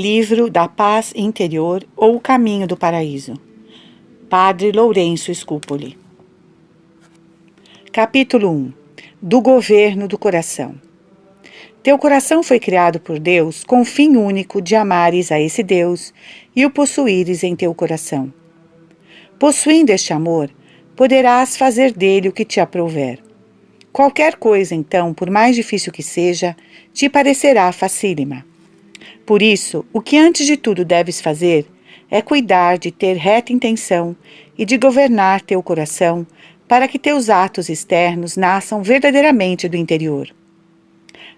Livro da Paz Interior ou O Caminho do Paraíso. Padre Lourenço Scupoli. Capítulo 1 Do Governo do Coração. Teu coração foi criado por Deus com o fim único de amares a esse Deus e o possuíres em teu coração. Possuindo este amor, poderás fazer dele o que te aprouver. Qualquer coisa, então, por mais difícil que seja, te parecerá facílima. Por isso, o que antes de tudo deves fazer é cuidar de ter reta intenção e de governar teu coração para que teus atos externos nasçam verdadeiramente do interior.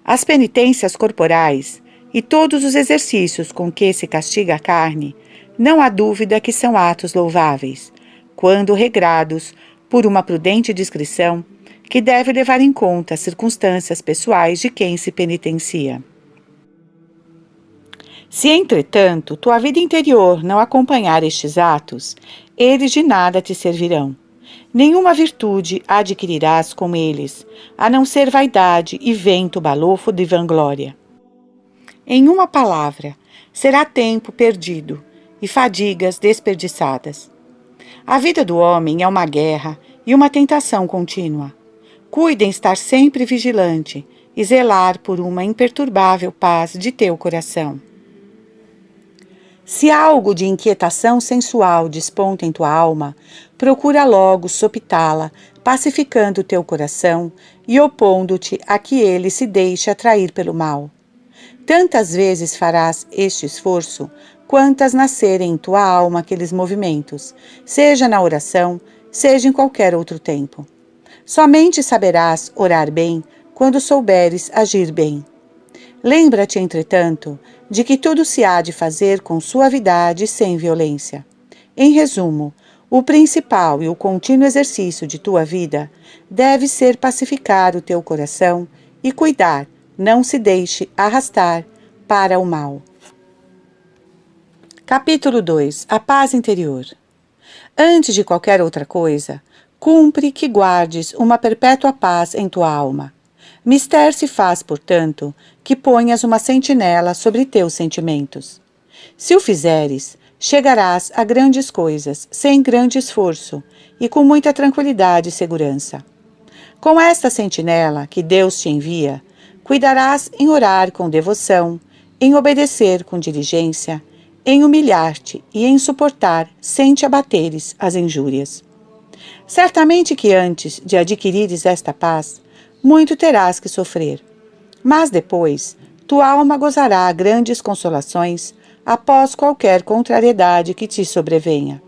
As penitências corporais e todos os exercícios com que se castiga a carne, não há dúvida que são atos louváveis, quando regrados por uma prudente discrição que deve levar em conta as circunstâncias pessoais de quem se penitencia. Se, entretanto, tua vida interior não acompanhar estes atos, eles de nada te servirão. Nenhuma virtude adquirirás com eles, a não ser vaidade e vento balofo de vanglória. Em uma palavra, será tempo perdido e fadigas desperdiçadas. A vida do homem é uma guerra e uma tentação contínua. Cuide em estar sempre vigilante e zelar por uma imperturbável paz de teu coração. Se algo de inquietação sensual desponta em tua alma, procura logo sopitá-la, pacificando teu coração e opondo-te a que ele se deixe atrair pelo mal. Tantas vezes farás este esforço, quantas nascerem em tua alma aqueles movimentos, seja na oração, seja em qualquer outro tempo. Somente saberás orar bem quando souberes agir bem. Lembra-te, entretanto, de que tudo se há de fazer com suavidade e sem violência. Em resumo, o principal e o contínuo exercício de tua vida deve ser pacificar o teu coração e cuidar, não se deixe arrastar para o mal. Capítulo 2 A paz interior. Antes de qualquer outra coisa, cumpre que guardes uma perpétua paz em tua alma. Mister se faz, portanto, que ponhas uma sentinela sobre teus sentimentos. Se o fizeres, chegarás a grandes coisas, sem grande esforço e com muita tranquilidade e segurança. Com esta sentinela que Deus te envia, cuidarás em orar com devoção, em obedecer com diligência, em humilhar-te e em suportar sem te abateres as injúrias. Certamente que antes de adquirires esta paz, muito terás que sofrer. Mas depois, tua alma gozará grandes consolações após qualquer contrariedade que te sobrevenha.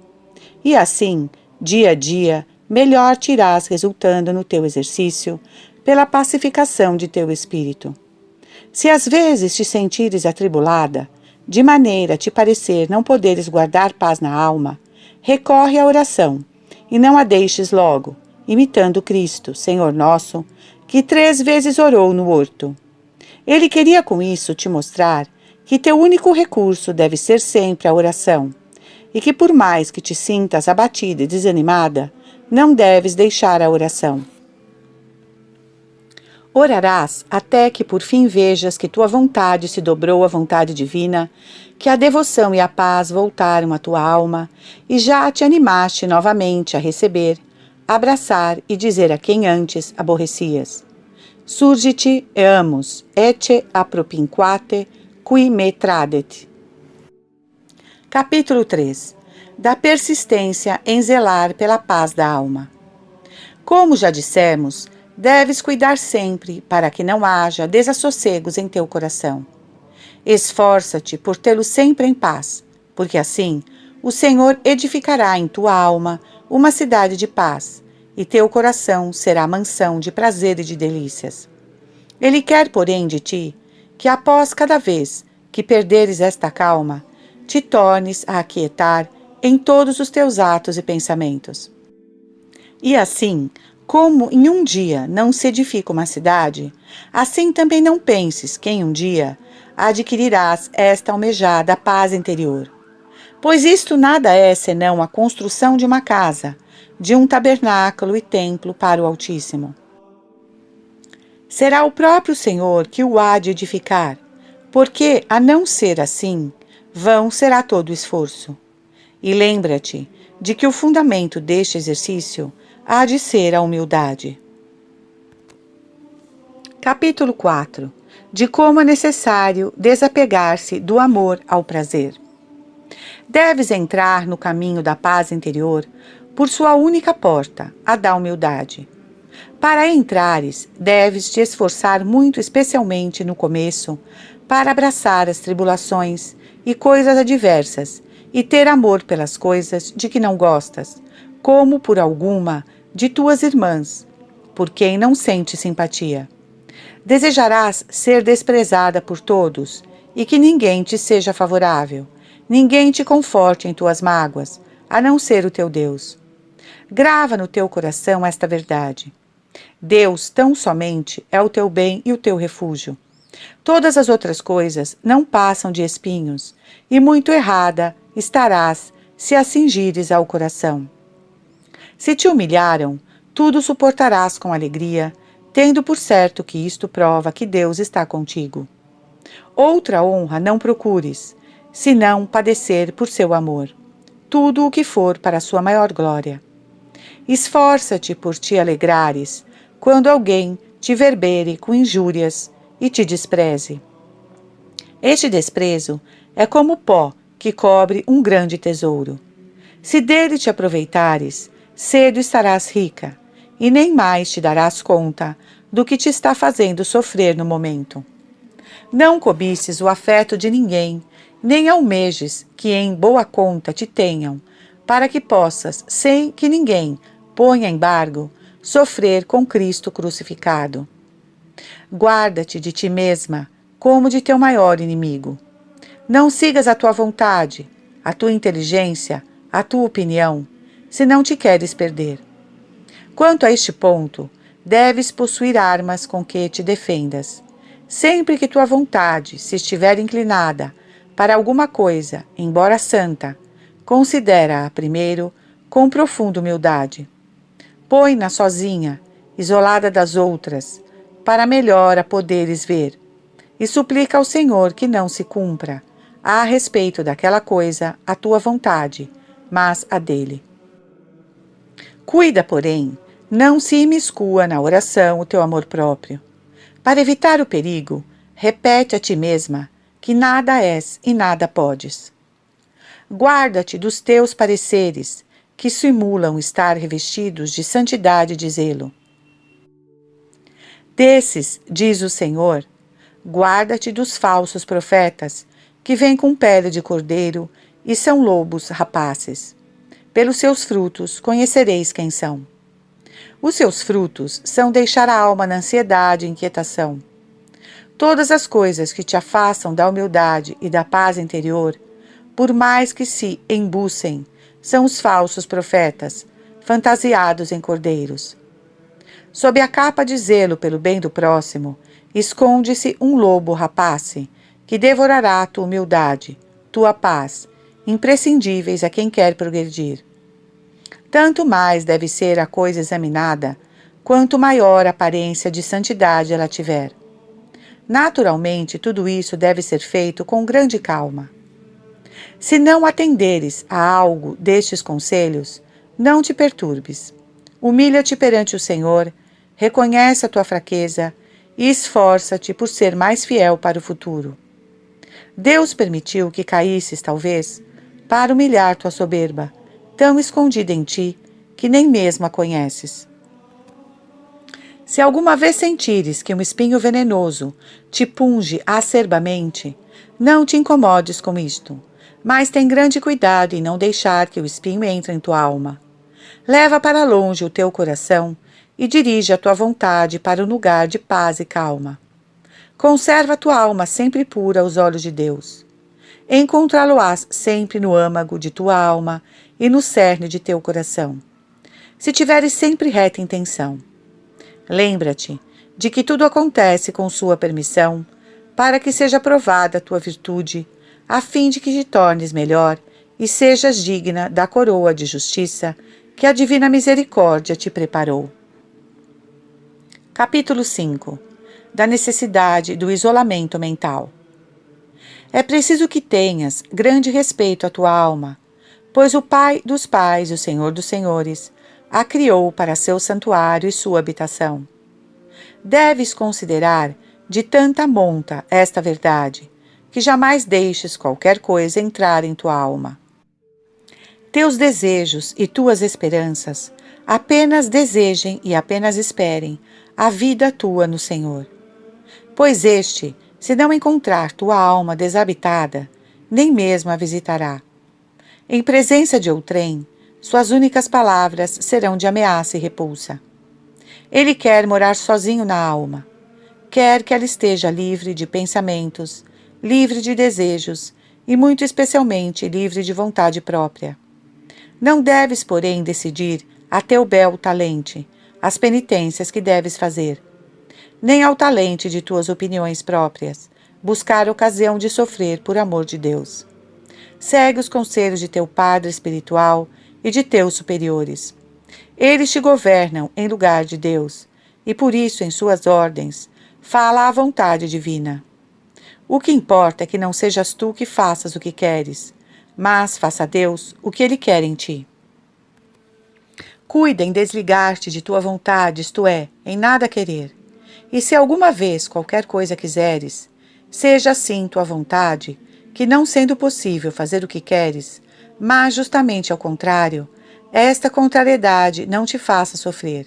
E assim, dia a dia, melhor te irás resultando no teu exercício, pela pacificação de teu espírito. Se às vezes te sentires atribulada, de maneira a te parecer não poderes guardar paz na alma, recorre à oração e não a deixes logo, imitando Cristo, Senhor nosso, que três vezes orou no horto. Ele queria com isso te mostrar que teu único recurso deve ser sempre a oração, e que por mais que te sintas abatida e desanimada, não deves deixar a oração. Orarás até que por fim vejas que tua vontade se dobrou à vontade divina, que a devoção e a paz voltaram à tua alma e já te animaste novamente a receber, abraçar e dizer a quem antes aborrecias. Surge-te eamus, ete apropinquate, qui me tradet. Capítulo 3 Da persistência em zelar pela paz da alma. Como já dissemos, Deves cuidar sempre para que não haja desassossegos em teu coração. Esforça-te por tê-lo sempre em paz, porque assim o Senhor edificará em tua alma uma cidade de paz, e teu coração será mansão de prazer e de delícias. Ele quer, porém, de ti que após cada vez que perderes esta calma, te tornes a aquietar em todos os teus atos e pensamentos. E assim, como em um dia não se edifica uma cidade, assim também não penses que em um dia adquirirás esta almejada paz interior. Pois isto nada é senão a construção de uma casa, de um tabernáculo e templo para o Altíssimo. Será o próprio Senhor que o há de edificar, porque, a não ser assim, vão será todo o esforço. E lembra-te de que o fundamento deste exercício há de ser a humildade. Capítulo 4 De como é necessário desapegar-se do amor ao prazer. Deves entrar no caminho da paz interior por sua única porta, a da humildade. Para entrares, deves te esforçar muito, especialmente no começo, para abraçar as tribulações e coisas adversas e ter amor pelas coisas de que não gostas, como por alguma de tuas irmãs, por quem não sente simpatia. Desejarás ser desprezada por todos e que ninguém te seja favorável, ninguém te conforte em tuas mágoas, a não ser o teu Deus. Grava no teu coração esta verdade. Deus tão somente é o teu bem e o teu refúgio. Todas as outras coisas não passam de espinhos, e muito errada estarás se a cingires ao coração. Se te humilharam, tudo suportarás com alegria, tendo por certo que isto prova que Deus está contigo. Outra honra não procures, senão padecer por seu amor, tudo o que for para sua maior glória. Esforça-te por te alegrares, quando alguém te verbere com injúrias e te despreze. Este desprezo é como pó que cobre um grande tesouro. Se dele te aproveitares, cedo estarás rica, e nem mais te darás conta do que te está fazendo sofrer no momento. Não cobices o afeto de ninguém, nem almejes que em boa conta te tenham, para que possas, sem que ninguém ponha embargo, sofrer com Cristo crucificado. Guarda-te de ti mesma, como de teu maior inimigo. Não sigas a tua vontade, a tua inteligência, a tua opinião, se não te queres perder. Quanto a este ponto, deves possuir armas com que te defendas. Sempre que tua vontade se estiver inclinada para alguma coisa, embora santa, considera-a primeiro com profunda humildade. Põe-na sozinha, isolada das outras, para melhor a poderes ver, e suplica ao Senhor que não se cumpra, a respeito daquela coisa, a tua vontade, mas a dele. Cuida, porém, não se imiscua na oração o teu amor próprio. Para evitar o perigo, repete a ti mesma que nada és e nada podes. Guarda-te dos teus pareceres, que simulam estar revestidos de santidade e de zelo. Desses, diz o Senhor, guarda-te dos falsos profetas, que vêm com pele de cordeiro e são lobos rapazes. Pelos seus frutos conhecereis quem são. Os seus frutos são deixar a alma na ansiedade e inquietação. Todas as coisas que te afastam da humildade e da paz interior, por mais que se embucem são os falsos profetas, fantasiados em cordeiros. Sob a capa de zelo pelo bem do próximo, esconde-se um lobo rapace, que devorará tua humildade, tua paz, imprescindíveis a quem quer progredir. Tanto mais deve ser a coisa examinada, quanto maior a aparência de santidade ela tiver. Naturalmente, tudo isso deve ser feito com grande calma. Se não atenderes a algo destes conselhos, não te perturbes. Humilha-te perante o Senhor, reconhece a tua fraqueza e esforça-te por ser mais fiel para o futuro. Deus permitiu que caísses, talvez, para humilhar tua soberba, tão escondida em ti que nem mesmo a conheces. Se alguma vez sentires que um espinho venenoso te punge acerbamente, não te incomodes com isto mas tem grande cuidado em não deixar que o espinho entre em tua alma. Leva para longe o teu coração e dirige a tua vontade para um lugar de paz e calma. Conserva a tua alma sempre pura aos olhos de Deus. Encontrá-lo-ás sempre no âmago de tua alma e no cerne de teu coração. Se tiveres sempre reta intenção. Lembra-te de que tudo acontece com sua permissão, para que seja provada a tua virtude a fim de que te tornes melhor e sejas digna da coroa de justiça que a divina misericórdia te preparou. Capítulo 5 Da necessidade do isolamento mental. É preciso que tenhas grande respeito à tua alma, pois o Pai dos Pais, o Senhor dos Senhores, a criou para seu santuário e sua habitação. Deves considerar de tanta monta esta verdade, que jamais deixes qualquer coisa entrar em tua alma. Teus desejos e tuas esperanças apenas desejem e apenas esperem a vida tua no Senhor. Pois este se não encontrar tua alma desabitada, nem mesmo a visitará. Em presença de outrem, suas únicas palavras serão de ameaça e repulsa. Ele quer morar sozinho na alma. Quer que ela esteja livre de pensamentos, livre de desejos e, muito especialmente, livre de vontade própria. Não deves, porém, decidir a teu bel talente as penitências que deves fazer nem ao talento de tuas opiniões próprias, buscar ocasião de sofrer por amor de Deus. Segue os conselhos de teu Padre espiritual e de teus superiores. Eles te governam em lugar de Deus, e por isso, em suas ordens, fala a vontade divina. O que importa é que não sejas tu que faças o que queres, mas faça Deus o que Ele quer em ti. Cuida em desligar-te de tua vontade, isto é, em nada querer e se alguma vez qualquer coisa quiseres, seja assim tua vontade, que não sendo possível fazer o que queres, mas justamente ao contrário, esta contrariedade não te faça sofrer.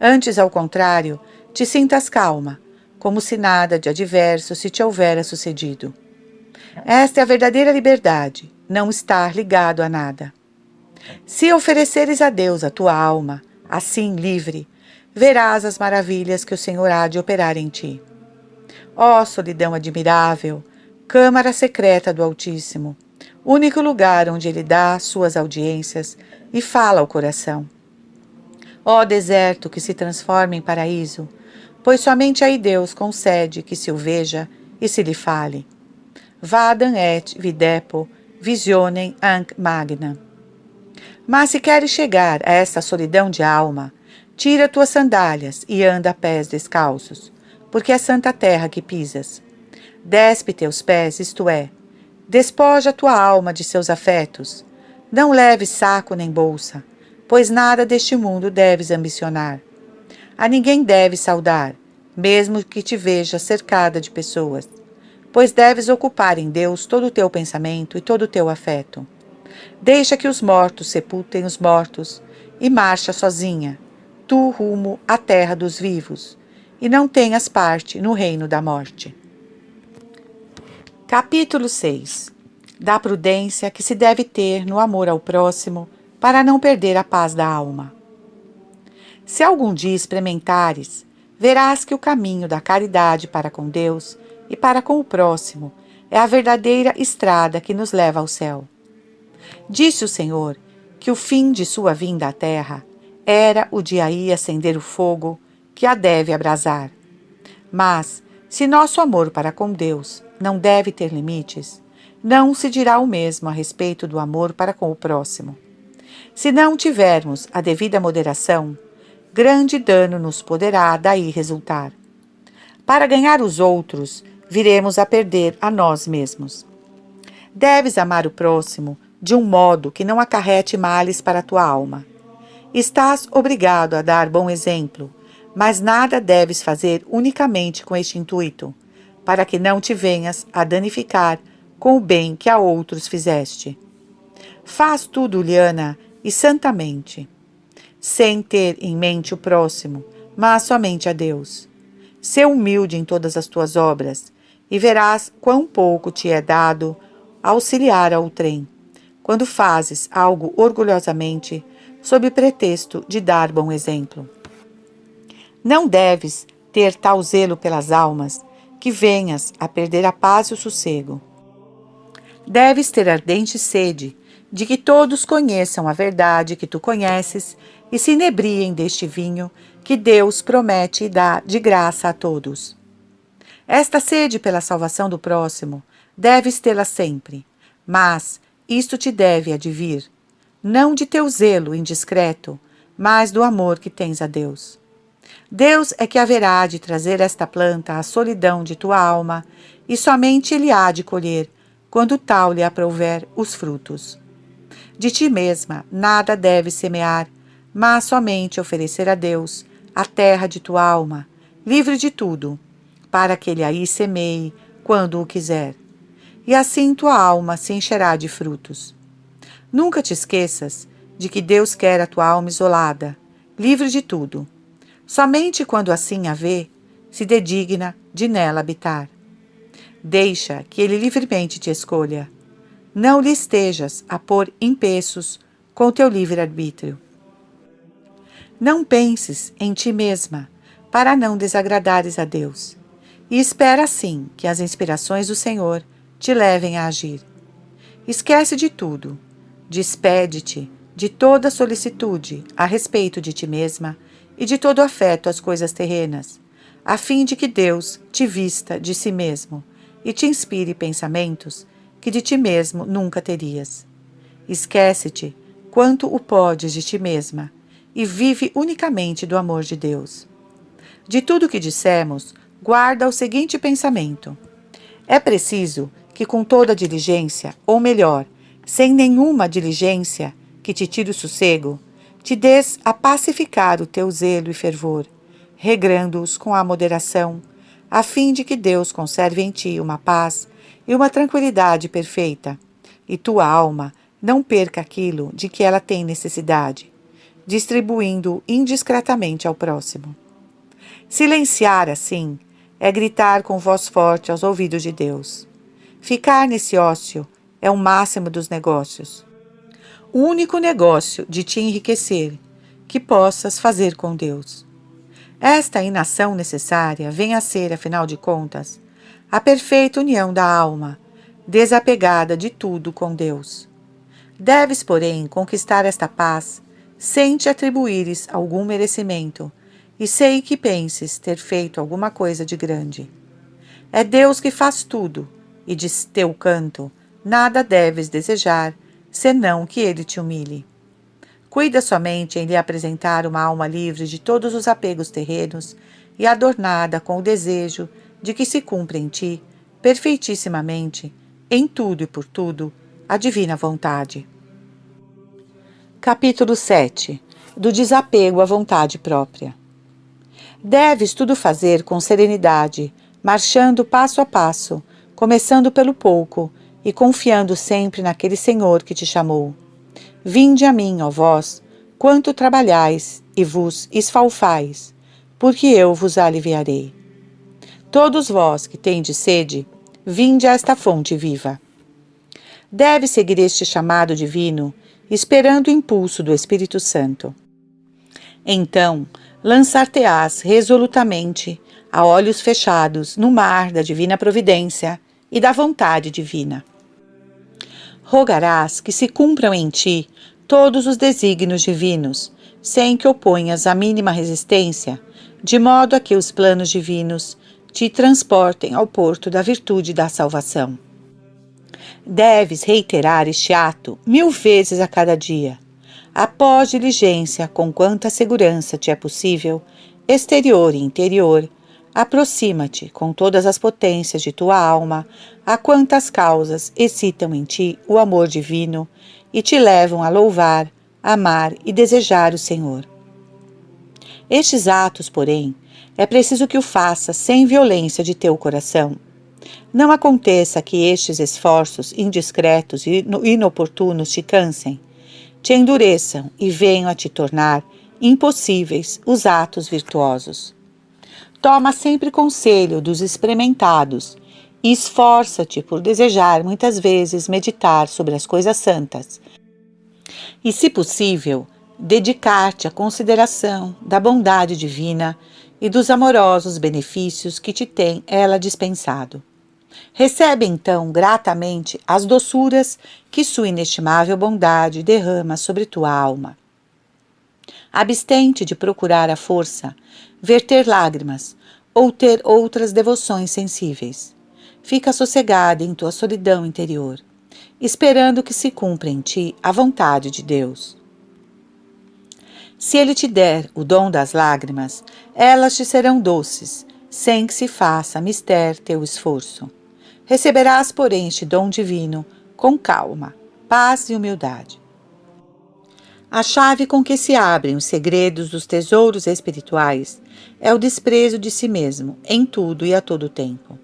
Antes, ao contrário, te sintas calma, como se nada de adverso se te houvera sucedido. Esta é a verdadeira liberdade, não estar ligado a nada. Se ofereceres a Deus a tua alma, assim livre, verás as maravilhas que o Senhor há de operar em ti. Ó solidão admirável, câmara secreta do Altíssimo, único lugar onde ele dá suas audiências e fala ao coração. Ó deserto que se transforma em paraíso, pois somente aí Deus concede que se o veja e se lhe fale. Vadam et videpo visionem anc magna. Mas se queres chegar a esta solidão de alma, Tira tuas sandálias e anda a pés descalços, porque é santa terra que pisas. Despe teus pés, isto é, despoja tua alma de seus afetos. Não leves saco nem bolsa, pois nada deste mundo deves ambicionar. A ninguém deves saudar, mesmo que te veja cercada de pessoas, pois deves ocupar em Deus todo o teu pensamento e todo o teu afeto. Deixa que os mortos sepultem os mortos e marcha sozinha, tu rumo à terra dos vivos, e não tenhas parte no reino da morte. Capítulo 6 Da prudência que se deve ter no amor ao próximo para não perder a paz da alma. Se algum dia experimentares, verás que o caminho da caridade para com Deus e para com o próximo é a verdadeira estrada que nos leva ao céu. Disse o Senhor que o fim de sua vinda à terra era o de aí acender o fogo que a deve abrasar. Mas, se nosso amor para com Deus não deve ter limites, não se dirá o mesmo a respeito do amor para com o próximo. Se não tivermos a devida moderação, grande dano nos poderá daí resultar. Para ganhar os outros, viremos a perder a nós mesmos. Deves amar o próximo de um modo que não acarrete males para a tua alma. Estás obrigado a dar bom exemplo, mas nada deves fazer unicamente com este intuito, para que não te venhas a danificar com o bem que a outros fizeste. Faz tudo, Liana, e santamente, sem ter em mente o próximo, mas somente a Deus. Sê humilde em todas as tuas obras, e verás quão pouco te é dado auxiliar ao trem. Quando fazes algo orgulhosamente, sob pretexto de dar bom exemplo. Não deves ter tal zelo pelas almas que venhas a perder a paz e o sossego. Deves ter ardente sede de que todos conheçam a verdade que tu conheces e se inebriem deste vinho que Deus promete e dá de graça a todos. Esta sede pela salvação do próximo deves tê-la sempre, mas isto te deve advir não de teu zelo indiscreto, mas do amor que tens a Deus. Deus é que haverá de trazer esta planta à solidão de tua alma e somente ele há de colher, quando tal lhe aprouver, os frutos. De ti mesma nada deves semear, mas somente oferecer a Deus a terra de tua alma, livre de tudo, para que ele aí semeie quando o quiser. E assim tua alma se encherá de frutos. Nunca te esqueças de que Deus quer a tua alma isolada, livre de tudo. Somente quando assim a vê, se dedigna de nela habitar. Deixa que ele livremente te escolha. Não lhe estejas a pôr empeços com teu livre-arbítrio. Não penses em ti mesma, para não desagradares a Deus, e espera assim que as inspirações do Senhor te levem a agir. Esquece de tudo, despede-te de toda solicitude a respeito de ti mesma e de todo afeto às coisas terrenas, a fim de que Deus te vista de si mesmo e te inspire pensamentos que de ti mesmo nunca terias. Esquece-te quanto o podes de ti mesma e vive unicamente do amor de Deus. De tudo o que dissemos, guarda o seguinte pensamento: é preciso que, com toda diligência, ou melhor, sem nenhuma diligência que te tire o sossego, te des a pacificar o teu zelo e fervor, regrando-os com a moderação a fim de que Deus conserve em ti uma paz e uma tranquilidade perfeita, e tua alma não perca aquilo de que ela tem necessidade, distribuindo indiscretamente ao próximo. Silenciar assim é gritar com voz forte aos ouvidos de Deus. Ficar nesse ócio é o máximo dos negócios. O único negócio de te enriquecer que possas fazer com Deus. Esta inação necessária vem a ser, afinal de contas, a perfeita união da alma, desapegada de tudo com Deus. Deves, porém, conquistar esta paz sem te atribuires algum merecimento, e sei que penses ter feito alguma coisa de grande. É Deus que faz tudo, e de teu canto nada deves desejar, senão que ele te humilhe. Cuida somente em lhe apresentar uma alma livre de todos os apegos terrenos e adornada com o desejo de que se cumpra em ti, perfeitissimamente, em tudo e por tudo, a divina vontade. Capítulo 7 Do desapego à vontade própria. Deves tudo fazer com serenidade, marchando passo a passo, começando pelo pouco e confiando sempre naquele Senhor que te chamou Vinde a mim, ó vós, quanto trabalhais e vos esfalfais, porque eu vos aliviarei. Todos vós que tendes sede, vinde a esta fonte viva. Deve seguir este chamado divino, esperando o impulso do Espírito Santo. Então, lançar-te-ás resolutamente, a olhos fechados, no mar da divina providência e da vontade divina rogarás que se cumpram em ti todos os desígnios divinos, sem que oponhas a mínima resistência, de modo a que os planos divinos te transportem ao porto da virtude da salvação. Deves reiterar este ato mil vezes a cada dia, após diligência com quanta segurança te é possível, exterior e interior, Aproxima-te com todas as potências de tua alma a quantas causas excitam em ti o amor divino e te levam a louvar, amar e desejar o Senhor. Estes atos, porém, é preciso que o faças sem violência de teu coração. Não aconteça que estes esforços indiscretos e inoportunos te cansem, te endureçam e venham a te tornar impossíveis os atos virtuosos. Toma sempre conselho dos experimentados e esforça-te por desejar muitas vezes meditar sobre as coisas santas. E, se possível, dedicar-te à consideração da bondade divina e dos amorosos benefícios que te tem ela dispensado. Recebe então gratamente as doçuras que sua inestimável bondade derrama sobre tua alma. Abstente de procurar a força verter lágrimas ou ter outras devoções sensíveis. Fica sossegada em tua solidão interior, esperando que se cumpra em ti a vontade de Deus. Se Ele te der o dom das lágrimas, elas te serão doces, sem que se faça mister teu esforço. Receberás, porém, este dom divino com calma, paz e humildade. A chave com que se abrem os segredos dos tesouros espirituais é o desprezo de si mesmo, em tudo e a todo tempo.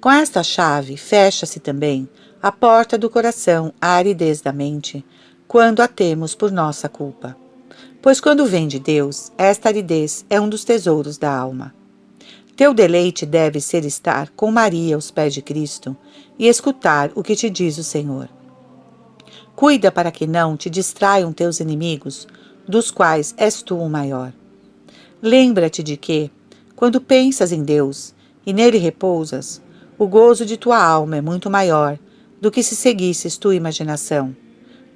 Com esta chave, fecha-se também a porta do coração à aridez da mente, quando a temos por nossa culpa. Pois quando vem de Deus, esta aridez é um dos tesouros da alma. Teu deleite deve ser estar com Maria aos pés de Cristo e escutar o que te diz o Senhor. Cuida para que não te distraiam teus inimigos, dos quais és tu o maior. Lembra-te de que, quando pensas em Deus e nele repousas, o gozo de tua alma é muito maior do que se seguisses tua imaginação,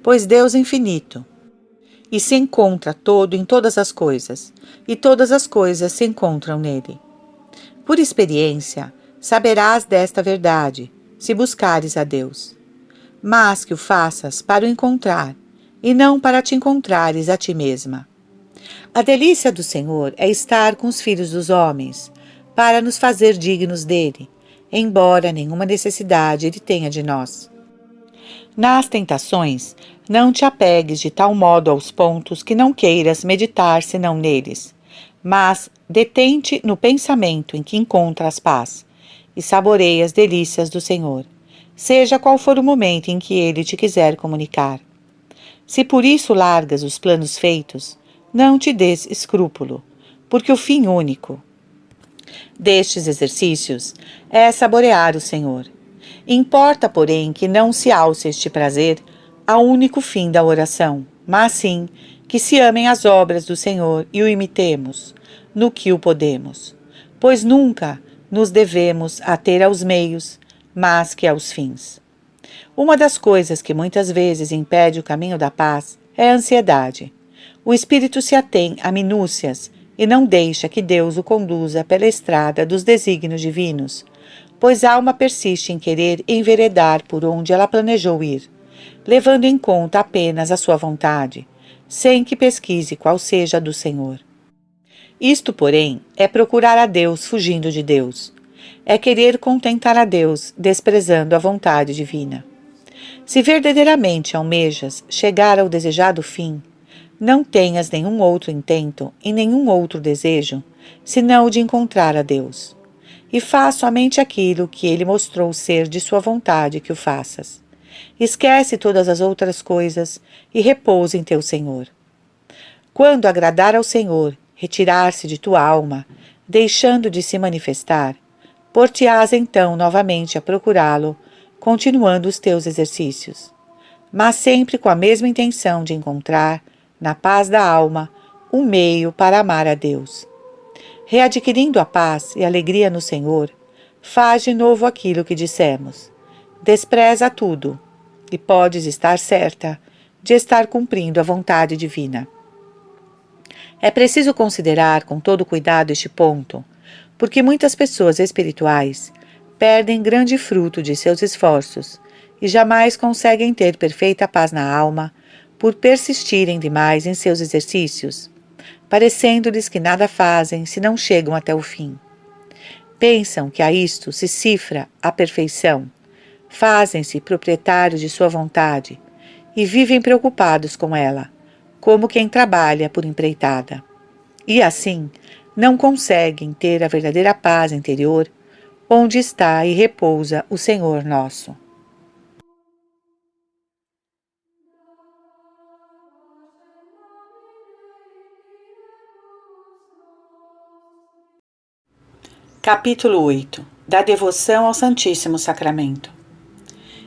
pois Deus é infinito e se encontra todo em todas as coisas, e todas as coisas se encontram nele. Por experiência, saberás desta verdade, se buscares a Deus. Mas que o faças para o encontrar, e não para te encontrares a ti mesma. A delícia do Senhor é estar com os filhos dos homens, para nos fazer dignos dele, embora nenhuma necessidade ele tenha de nós. Nas tentações, não te apegues de tal modo aos pontos que não queiras meditar senão neles, mas detente no pensamento em que encontras paz e saboreia as delícias do Senhor, seja qual for o momento em que ele te quiser comunicar. Se por isso largas os planos feitos, não te des escrúpulo, porque o fim único destes exercícios é saborear o Senhor Importa, porém, que não se alce este prazer ao único fim da oração, mas sim que se amem as obras do Senhor e o imitemos, no que o podemos. Pois nunca nos devemos ater aos meios, mas que aos fins. Uma das coisas que muitas vezes impede o caminho da paz é a ansiedade. O espírito se atém a minúcias e não deixa que Deus o conduza pela estrada dos desígnios divinos, pois a alma persiste em querer enveredar por onde ela planejou ir, levando em conta apenas a sua vontade, sem que pesquise qual seja a do Senhor. Isto, porém, é procurar a Deus fugindo de Deus. É querer contentar a Deus, desprezando a vontade divina. Se verdadeiramente almejas chegar ao desejado fim, não tenhas nenhum outro intento e nenhum outro desejo, senão o de encontrar a Deus e faz somente aquilo que ele mostrou ser de sua vontade que o faças. Esquece todas as outras coisas e repousa em teu Senhor. Quando agradar ao Senhor, retirar-se de tua alma, deixando de se manifestar, por-te-ás então novamente a procurá-lo, continuando os teus exercícios, mas sempre com a mesma intenção de encontrar, na paz da alma, um meio para amar a Deus readquirindo a paz e alegria no Senhor, faz de novo aquilo que dissemos. Despreza tudo e podes estar certa de estar cumprindo a vontade divina. É preciso considerar com todo cuidado este ponto, porque muitas pessoas espirituais perdem grande fruto de seus esforços e jamais conseguem ter perfeita paz na alma por persistirem demais em seus exercícios parecendo-lhes que nada fazem se não chegam até o fim. Pensam que a isto se cifra a perfeição, fazem-se proprietários de sua vontade e vivem preocupados com ela, como quem trabalha por empreitada. E assim, não conseguem ter a verdadeira paz interior, onde está e repousa o Senhor nosso. Capítulo 8 Da devoção ao Santíssimo Sacramento.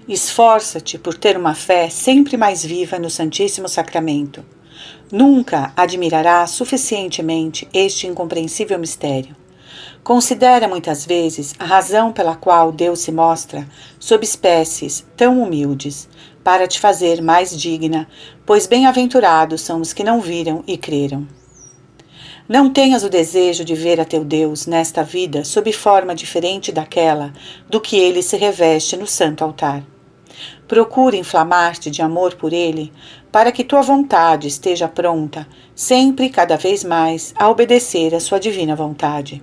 Esforça-te por ter uma fé sempre mais viva no Santíssimo Sacramento. Nunca admirarás suficientemente este incompreensível mistério. Considera muitas vezes a razão pela qual Deus se mostra sob espécies tão humildes, para te fazer mais digna, pois bem-aventurados são os que não viram e creram. Não tenhas o desejo de ver a teu Deus nesta vida sob forma diferente daquela do que ele se reveste no santo altar. Procura inflamar-te de amor por ele, para que tua vontade esteja pronta, sempre e cada vez mais, a obedecer à sua divina vontade.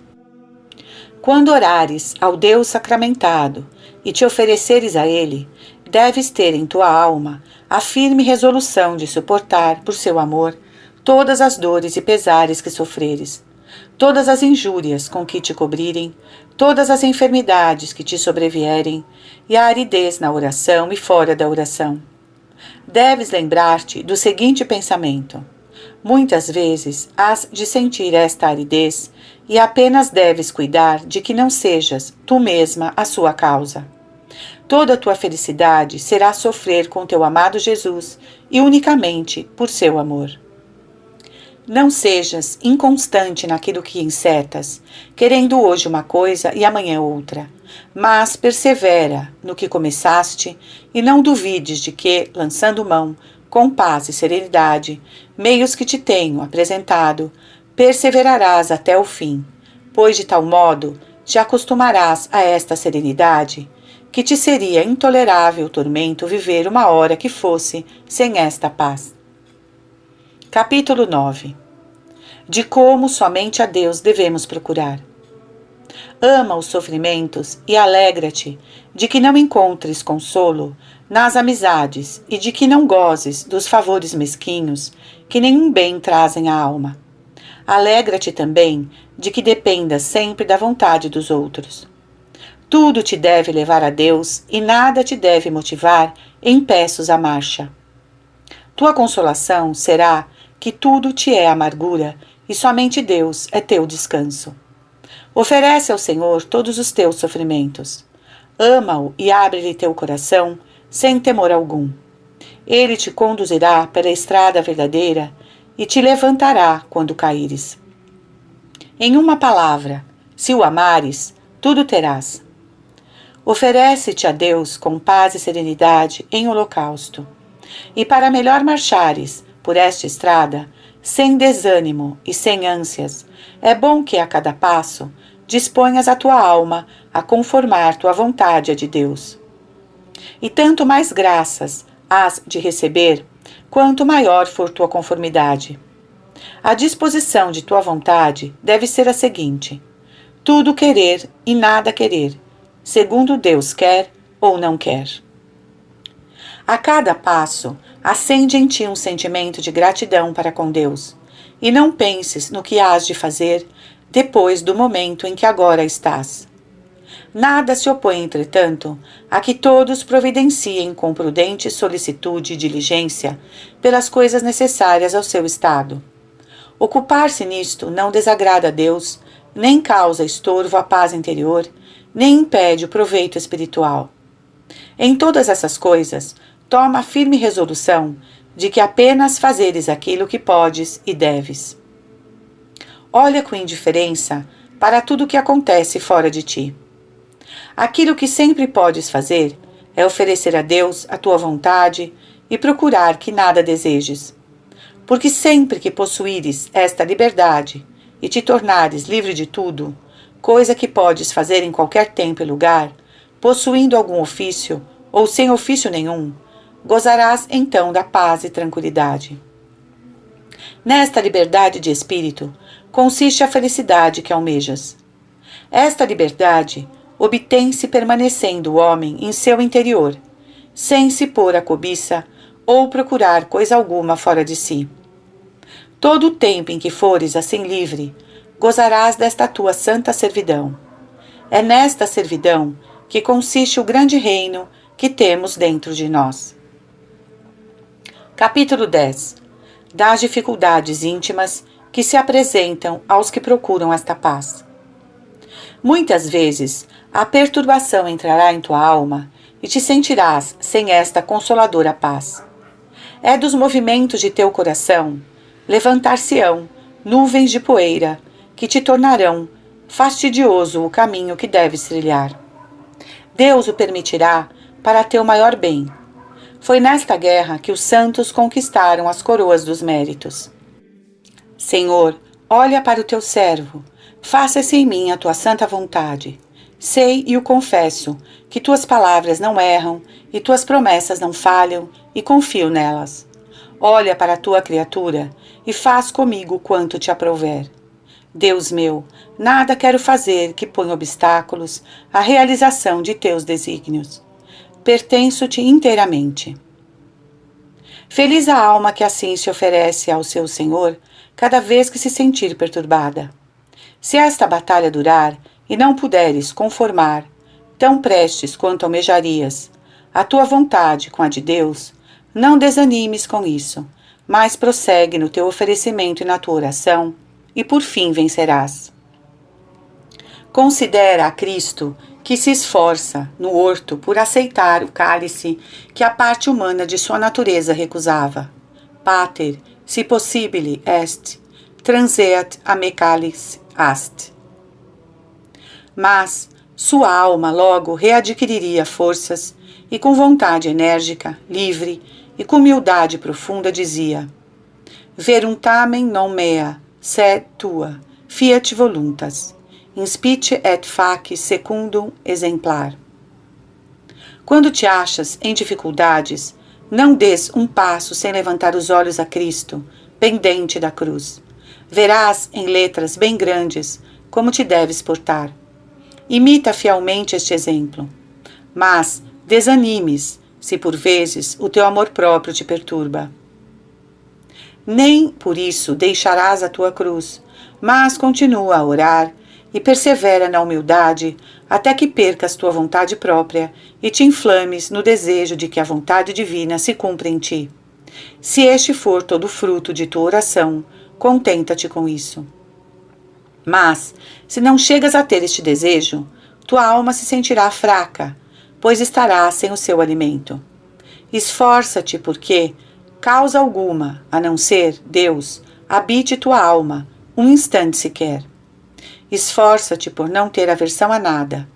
Quando orares ao Deus sacramentado e te ofereceres a Ele, deves ter em tua alma a firme resolução de suportar, por seu amor, todas as dores e pesares que sofreres, todas as injúrias com que te cobrirem, todas as enfermidades que te sobrevierem, e a aridez na oração e fora da oração. Deves lembrar-te do seguinte pensamento: muitas vezes has de sentir esta aridez e apenas deves cuidar de que não sejas tu mesma a sua causa. Toda a tua felicidade será sofrer com teu amado Jesus e unicamente por seu amor. Não sejas inconstante naquilo que insetas, querendo hoje uma coisa e amanhã outra, mas persevera no que começaste e não duvides de que, lançando mão, com paz e serenidade, meios que te tenho apresentado, perseverarás até o fim, pois de tal modo te acostumarás a esta serenidade que te seria intolerável tormento viver uma hora que fosse sem esta paz. Capítulo 9 De como somente a Deus devemos procurar. Ama os sofrimentos e alegra-te de que não encontres consolo nas amizades e de que não gozes dos favores mesquinhos que nenhum bem trazem à alma. Alegra-te também de que dependas sempre da vontade dos outros. Tudo te deve levar a Deus e nada te deve motivar em peços à marcha. Tua consolação será que tudo te é amargura e somente Deus é teu descanso. Oferece ao Senhor todos os teus sofrimentos. Ama-o e abre-lhe teu coração sem temor algum. Ele te conduzirá pela estrada verdadeira e te levantará quando caíres. Em uma palavra, se o amares, tudo terás. Oferece-te a Deus com paz e serenidade em holocausto. E para melhor marchares por esta estrada, sem desânimo e sem ânsias, é bom que a cada passo disponhas a tua alma a conformar tua vontade a de Deus. E tanto mais graças has de receber, quanto maior for tua conformidade. A disposição de tua vontade deve ser a seguinte: tudo querer e nada querer, segundo Deus quer ou não quer. A cada passo, acende em ti um sentimento de gratidão para com Deus, e não penses no que has de fazer depois do momento em que agora estás. Nada se opõe, entretanto, a que todos providenciem com prudente solicitude e diligência pelas coisas necessárias ao seu estado. Ocupar-se nisto não desagrada a Deus, nem causa estorvo à paz interior nem impede o proveito espiritual. Em todas essas coisas, toma a firme resolução de que apenas fazeres aquilo que podes e deves. Olha com indiferença para tudo o que acontece fora de ti. Aquilo que sempre podes fazer é oferecer a Deus a tua vontade e procurar que nada desejes. Porque sempre que possuíres esta liberdade e te tornares livre de tudo, coisa que podes fazer em qualquer tempo e lugar, possuindo algum ofício ou sem ofício nenhum, gozarás então da paz e tranquilidade. Nesta liberdade de espírito consiste a felicidade que almejas. Esta liberdade obtém-se permanecendo o homem em seu interior, sem se pôr a cobiça ou procurar coisa alguma fora de si. Todo o tempo em que fores assim livre, gozarás desta tua santa servidão. É nesta servidão que consiste o grande reino que temos dentro de nós. Capítulo 10 Das dificuldades íntimas que se apresentam aos que procuram esta paz. Muitas vezes a perturbação entrará em tua alma e te sentirás sem esta consoladora paz. É dos movimentos de teu coração levantar-se-ão nuvens de poeira que te tornarão fastidioso o caminho que deves trilhar. Deus o permitirá para teu maior bem. Foi nesta guerra que os santos conquistaram as coroas dos méritos. Senhor, olha para o teu servo, faça-se em mim a tua santa vontade. Sei e o confesso que tuas palavras não erram e tuas promessas não falham, e confio nelas. Olha para a tua criatura e faz comigo quanto te aprouver. Deus meu, nada quero fazer que ponha obstáculos à realização de teus desígnios. Pertenço-te inteiramente. Feliz a alma que assim se oferece ao seu Senhor cada vez que se sentir perturbada. Se esta batalha durar e não puderes conformar, tão prestes quanto almejarias, a tua vontade com a de Deus, não desanimes com isso, mas prossegue no teu oferecimento e na tua oração, e por fim vencerás. Considera a Cristo que se esforça no horto por aceitar o cálice que a parte humana de sua natureza recusava. Pater, se possibile est, transeat a me ast. Mas sua alma logo readquiriria forças e com vontade enérgica, livre e com humildade profunda dizia: Verum tamen non mea, se tua, fiat voluntas, inspite et fac secundum exemplar. Quando te achas em dificuldades, não des um passo sem levantar os olhos a Cristo, pendente da cruz. Verás em letras bem grandes como te deves portar. Imita fielmente este exemplo. Mas desanimes se por vezes o teu amor próprio te perturba nem por isso deixarás a tua cruz, mas continua a orar e persevera na humildade até que percas tua vontade própria e te inflames no desejo de que a vontade divina se cumpra em ti. Se este for todo fruto de tua oração, contenta-te com isso. Mas, se não chegas a ter este desejo, tua alma se sentirá fraca, pois estará sem o seu alimento. Esforça-te, porque, causa alguma, a não ser Deus, habite tua alma, um instante sequer. Esforça-te por não ter aversão a nada,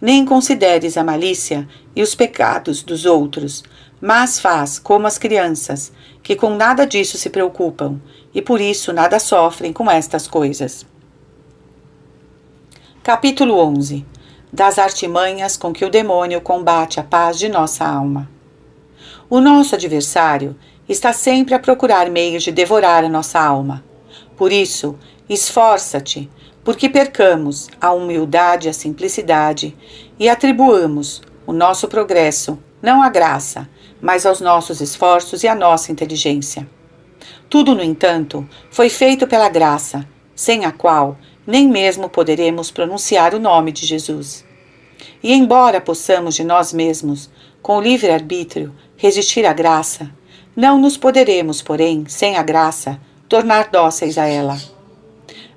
nem consideres a malícia e os pecados dos outros, mas faz como as crianças, que com nada disso se preocupam e por isso nada sofrem com estas coisas. Capítulo 11 Das artimanhas com que o demônio combate a paz de nossa alma. O nosso adversário está sempre a procurar meios de devorar a nossa alma. Por isso, esforça-te, porque percamos a humildade e a simplicidade e atribuamos o nosso progresso não à graça, mas aos nossos esforços e à nossa inteligência. Tudo, no entanto, foi feito pela graça, sem a qual nem mesmo poderemos pronunciar o nome de Jesus. E embora possamos de nós mesmos, com livre-arbítrio, resistir à graça, não nos poderemos, porém, sem a graça, tornar dóceis a ela.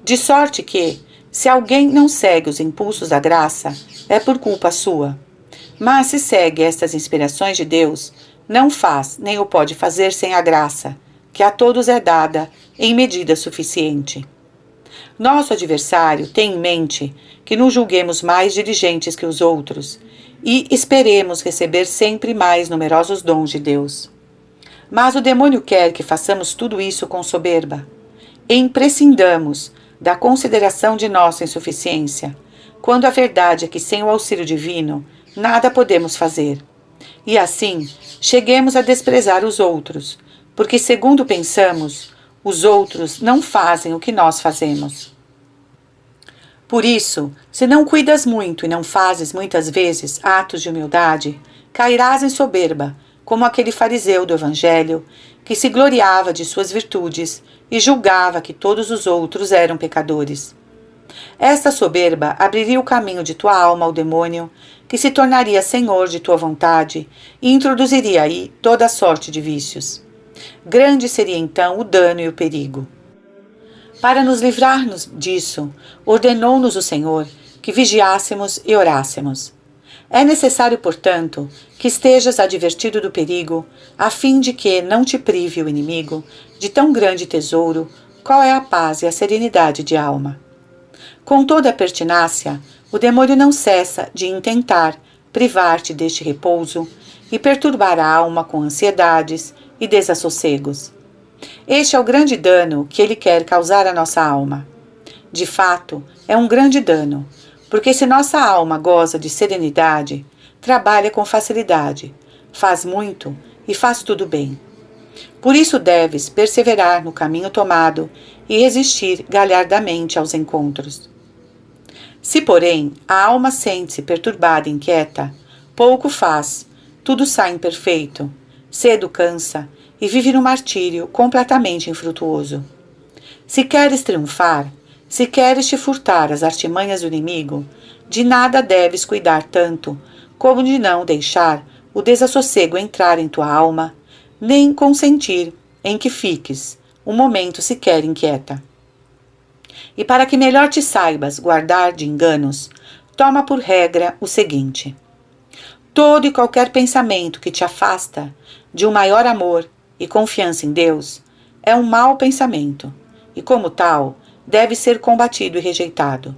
De sorte que, se alguém não segue os impulsos da graça, é por culpa sua. Mas se segue estas inspirações de Deus, não faz nem o pode fazer sem a graça, que a todos é dada em medida suficiente. Nosso adversário tem em mente que nos julguemos mais diligentes que os outros e esperemos receber sempre mais numerosos dons de Deus. Mas o demônio quer que façamos tudo isso com soberba. Emprescindamos da consideração de nossa insuficiência, quando a verdade é que sem o auxílio divino nada podemos fazer. E assim, cheguemos a desprezar os outros, porque, segundo pensamos, os outros não fazem o que nós fazemos. Por isso, se não cuidas muito e não fazes muitas vezes atos de humildade, cairás em soberba como aquele fariseu do Evangelho que se gloriava de suas virtudes e julgava que todos os outros eram pecadores. Esta soberba abriria o caminho de tua alma ao demônio, que se tornaria senhor de tua vontade e introduziria aí toda sorte de vícios. Grande seria então o dano e o perigo. Para nos livrarmos disso, ordenou-nos o Senhor que vigiássemos e orássemos. É necessário, portanto, que estejas advertido do perigo, a fim de que não te prive o inimigo de tão grande tesouro, qual é a paz e a serenidade de alma. Com toda a pertinácia, o demônio não cessa de intentar privar-te deste repouso e perturbar a alma com ansiedades e desassossegos. Este é o grande dano que ele quer causar à nossa alma. De fato, é um grande dano, porque se nossa alma goza de serenidade, trabalha com facilidade, faz muito e faz tudo bem. Por isso deves perseverar no caminho tomado e resistir galhardamente aos encontros. Se, porém, a alma sente-se perturbada e inquieta, pouco faz, tudo sai imperfeito, cedo cansa e vive no martírio completamente infrutuoso. Se queres triunfar, se queres te furtar as artimanhas do inimigo, de nada deves cuidar tanto como de não deixar o desassossego entrar em tua alma, nem consentir em que fiques um momento sequer inquieta. E para que melhor te saibas guardar de enganos, toma por regra o seguinte: todo e qualquer pensamento que te afasta de um maior amor e confiança em Deus é um mau pensamento, e como tal, deve ser combatido e rejeitado.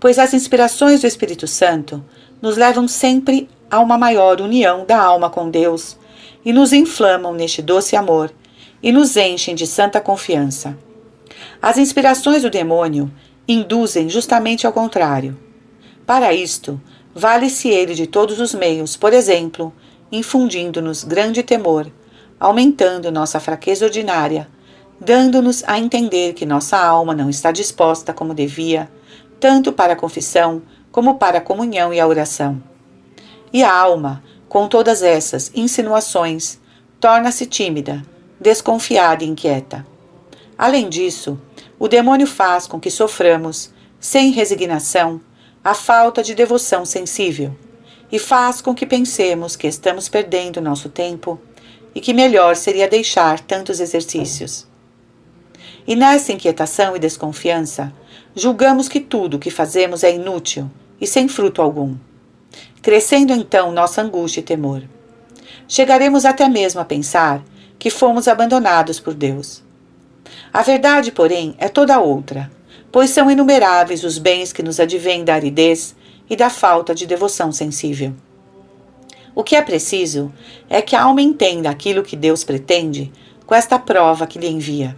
Pois as inspirações do Espírito Santo nos levam sempre a uma maior união da alma com Deus e nos inflamam neste doce amor e nos enchem de santa confiança. As inspirações do demônio induzem justamente ao contrário. Para isto, vale-se ele de todos os meios, por exemplo, infundindo-nos grande temor, aumentando nossa fraqueza ordinária, dando-nos a entender que nossa alma não está disposta como devia, tanto para a confissão como para a comunhão e a oração. E a alma, com todas essas insinuações, torna-se tímida, desconfiada e inquieta. Além disso, o demônio faz com que soframos, sem resignação, a falta de devoção sensível e faz com que pensemos que estamos perdendo nosso tempo e que melhor seria deixar tantos exercícios. E nessa inquietação e desconfiança, julgamos que tudo o que fazemos é inútil e sem fruto algum, crescendo então nossa angústia e temor. Chegaremos até mesmo a pensar que fomos abandonados por Deus. A verdade, porém, é toda outra, pois são inumeráveis os bens que nos advêm da aridez e da falta de devoção sensível. O que é preciso é que a alma entenda aquilo que Deus pretende com esta prova que lhe envia.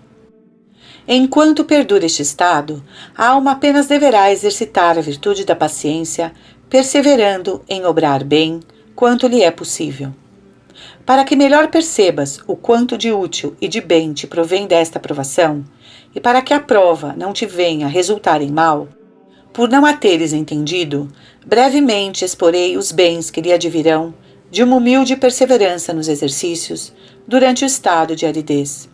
Enquanto perdura este estado, a alma apenas deverá exercitar a virtude da paciência, perseverando em obrar bem quanto lhe é possível. Para que melhor percebas o quanto de útil e de bem te provém desta provação, e para que a prova não te venha resultar em mal, por não a teres entendido, brevemente exporei os bens que lhe advirão de uma humilde perseverança nos exercícios durante o estado de aridez.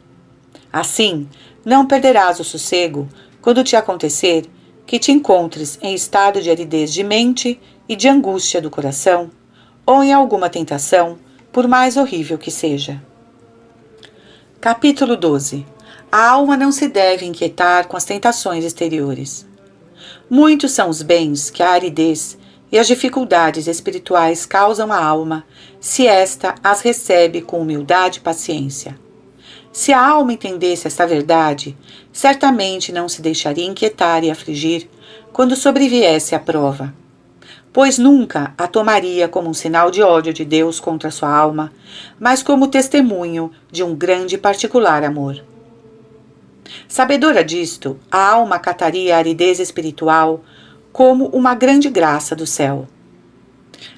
Assim, não perderás o sossego quando te acontecer que te encontres em estado de aridez de mente e de angústia do coração, ou em alguma tentação, por mais horrível que seja. Capítulo 12 A alma não se deve inquietar com as tentações exteriores. Muitos são os bens que a aridez e as dificuldades espirituais causam à alma, se esta as recebe com humildade e paciência. Se a alma entendesse esta verdade, certamente não se deixaria inquietar e afligir quando sobreviesse a prova, pois nunca a tomaria como um sinal de ódio de Deus contra sua alma, mas como testemunho de um grande e particular amor. Sabedora disto, a alma cataria a aridez espiritual como uma grande graça do céu.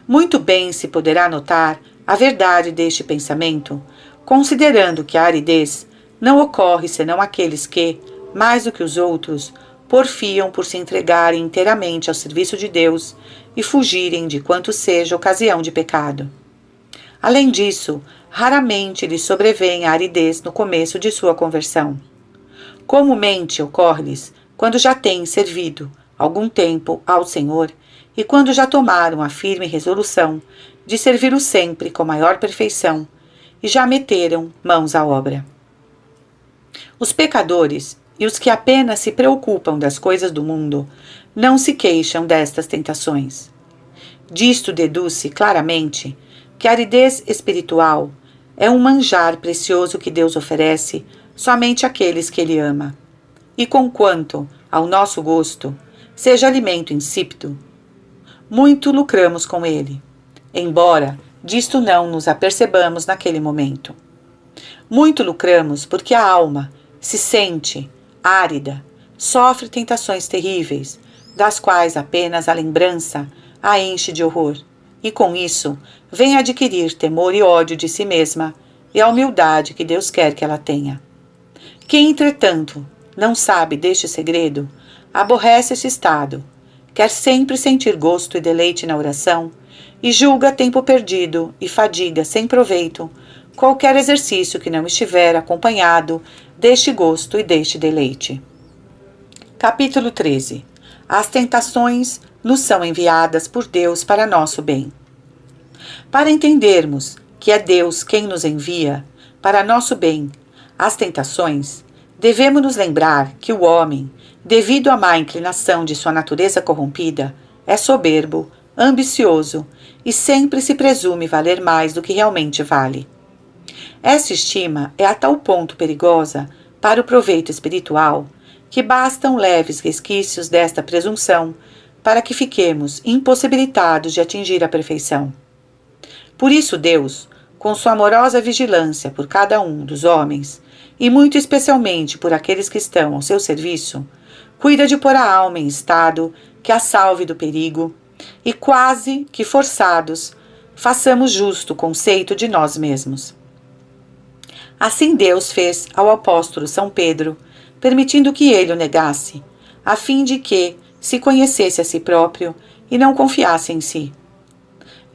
Muito bem se poderá notar a verdade deste pensamento considerando que a aridez não ocorre senão aqueles que, mais do que os outros, porfiam por se entregarem inteiramente ao serviço de Deus e fugirem de quanto seja ocasião de pecado. Além disso, raramente lhes sobrevém a aridez no começo de sua conversão. Comumente ocorre-lhes quando já têm servido algum tempo ao Senhor e quando já tomaram a firme resolução de servi-lo sempre com maior perfeição e já meteram mãos à obra. Os pecadores e os que apenas se preocupam das coisas do mundo não se queixam destas tentações. Disto deduz-se claramente que a aridez espiritual é um manjar precioso que Deus oferece somente àqueles que Ele ama. E conquanto, ao nosso gosto, seja alimento insípido, muito lucramos com ele, embora disto não nos apercebamos naquele momento. Muito lucramos porque a alma se sente árida, sofre tentações terríveis, das quais apenas a lembrança a enche de horror, e com isso vem adquirir temor e ódio de si mesma e a humildade que Deus quer que ela tenha. Quem, entretanto, não sabe deste segredo, aborrece este estado, quer sempre sentir gosto e deleite na oração, e julga tempo perdido e fadiga sem proveito qualquer exercício que não estiver acompanhado deste gosto e deste deleite. Capítulo 13 As tentações nos são enviadas por Deus para nosso bem. Para entendermos que é Deus quem nos envia para nosso bem as tentações, devemos nos lembrar que o homem, devido à má inclinação de sua natureza corrompida, é soberbo, ambicioso e sempre se presume valer mais do que realmente vale. Essa estima é a tal ponto perigosa para o proveito espiritual que bastam leves resquícios desta presunção para que fiquemos impossibilitados de atingir a perfeição. Por isso, Deus, com sua amorosa vigilância por cada um dos homens, e muito especialmente por aqueles que estão ao seu serviço, cuida de pôr a alma em estado que a salve do perigo, e quase que forçados, façamos justo conceito de nós mesmos. Assim Deus fez ao apóstolo São Pedro, permitindo que ele o negasse, a fim de que se conhecesse a si próprio e não confiasse em si.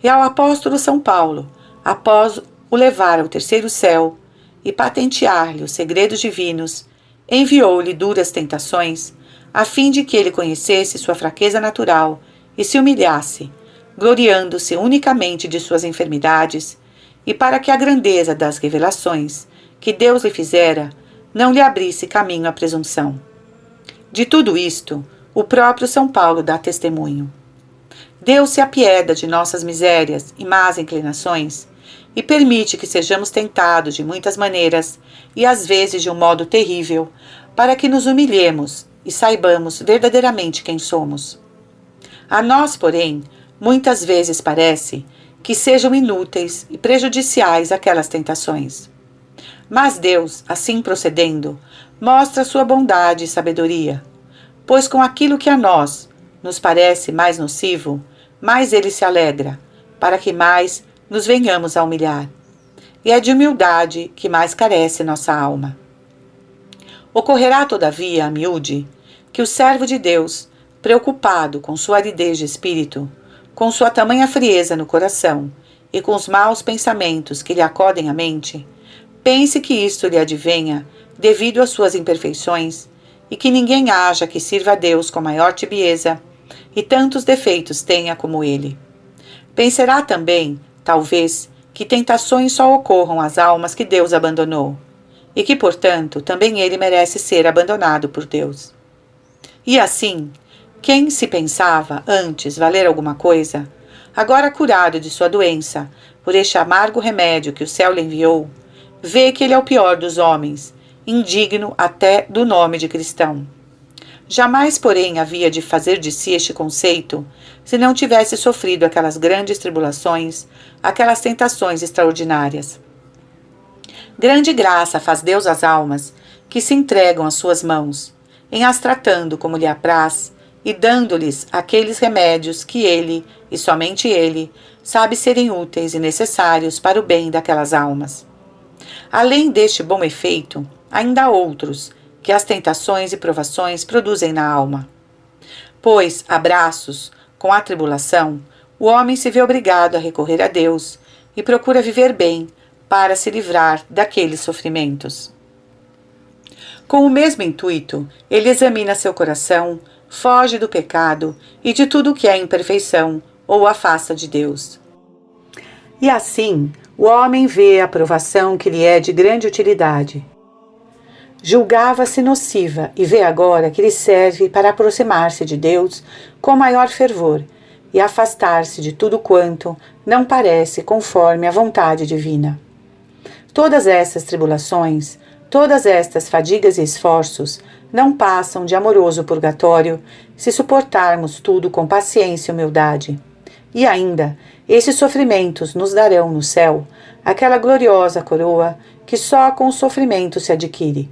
E ao apóstolo São Paulo, após o levar ao terceiro céu e patentear-lhe os segredos divinos, enviou-lhe duras tentações, a fim de que ele conhecesse sua fraqueza natural e se humilhasse, gloriando-se unicamente de suas enfermidades, e para que a grandeza das revelações que Deus lhe fizera não lhe abrisse caminho à presunção. De tudo isto, o próprio São Paulo dá testemunho. Deus se apieda de nossas misérias e más inclinações e permite que sejamos tentados de muitas maneiras e às vezes de um modo terrível, para que nos humilhemos e saibamos verdadeiramente quem somos. A nós, porém, muitas vezes parece que sejam inúteis e prejudiciais aquelas tentações. Mas Deus, assim procedendo, mostra sua bondade e sabedoria, pois com aquilo que a nós nos parece mais nocivo, mais ele se alegra, para que mais nos venhamos a humilhar. E é de humildade que mais carece nossa alma. Ocorrerá, todavia, a miúde, que o servo de Deus, preocupado com sua aridez de espírito, com sua tamanha frieza no coração e com os maus pensamentos que lhe acodem a mente, Pense que isto lhe advenha devido às suas imperfeições e que ninguém haja que sirva a Deus com maior tibieza e tantos defeitos tenha como ele. Pensará também, talvez, que tentações só ocorram às almas que Deus abandonou e que, portanto, também ele merece ser abandonado por Deus. E assim, quem se pensava antes valer alguma coisa, agora curado de sua doença por este amargo remédio que o céu lhe enviou, vê que ele é o pior dos homens, indigno até do nome de cristão. Jamais, porém, havia de fazer de si este conceito se não tivesse sofrido aquelas grandes tribulações, aquelas tentações extraordinárias. Grande graça faz Deus às almas que se entregam às suas mãos, em as tratando como lhe apraz e dando-lhes aqueles remédios que ele, e somente ele, sabe serem úteis e necessários para o bem daquelas almas. Além deste bom efeito, ainda há outros que as tentações e provações produzem na alma. Pois, abraços com a tribulação, o homem se vê obrigado a recorrer a Deus e procura viver bem para se livrar daqueles sofrimentos. Com o mesmo intuito, ele examina seu coração, foge do pecado e de tudo que é imperfeição ou afasta de Deus. E assim, o homem vê a provação que lhe é de grande utilidade. Julgava-se nociva e vê agora que lhe serve para aproximar-se de Deus com maior fervor e afastar-se de tudo quanto não parece conforme a vontade divina. Todas essas tribulações, todas estas fadigas e esforços não passam de amoroso purgatório se suportarmos tudo com paciência e humildade. E ainda, esses sofrimentos nos darão no céu aquela gloriosa coroa que só com o sofrimento se adquire.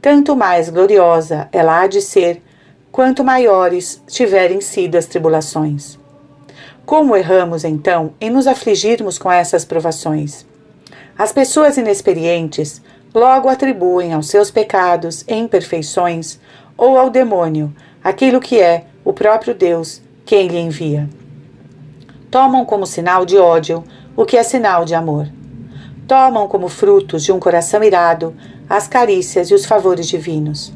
Tanto mais gloriosa ela há de ser, quanto maiores tiverem sido as tribulações. Como erramos, então, em nos afligirmos com essas provações? As pessoas inexperientes logo atribuem aos seus pecados e imperfeições ou ao demônio aquilo que é o próprio Deus quem lhe envia. Tomam como sinal de ódio o que é sinal de amor. Tomam como frutos de um coração irado as carícias e os favores divinos.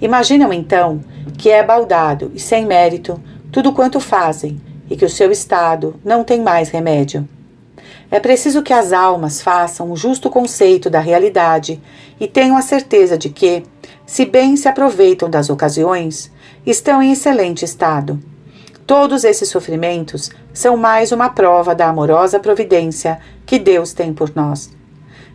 Imaginam então que é baldado e sem mérito tudo quanto fazem e que o seu estado não tem mais remédio. É preciso que as almas façam o justo conceito da realidade e tenham a certeza de que, se bem se aproveitam das ocasiões, estão em excelente estado. Todos esses sofrimentos são mais uma prova da amorosa providência que Deus tem por nós.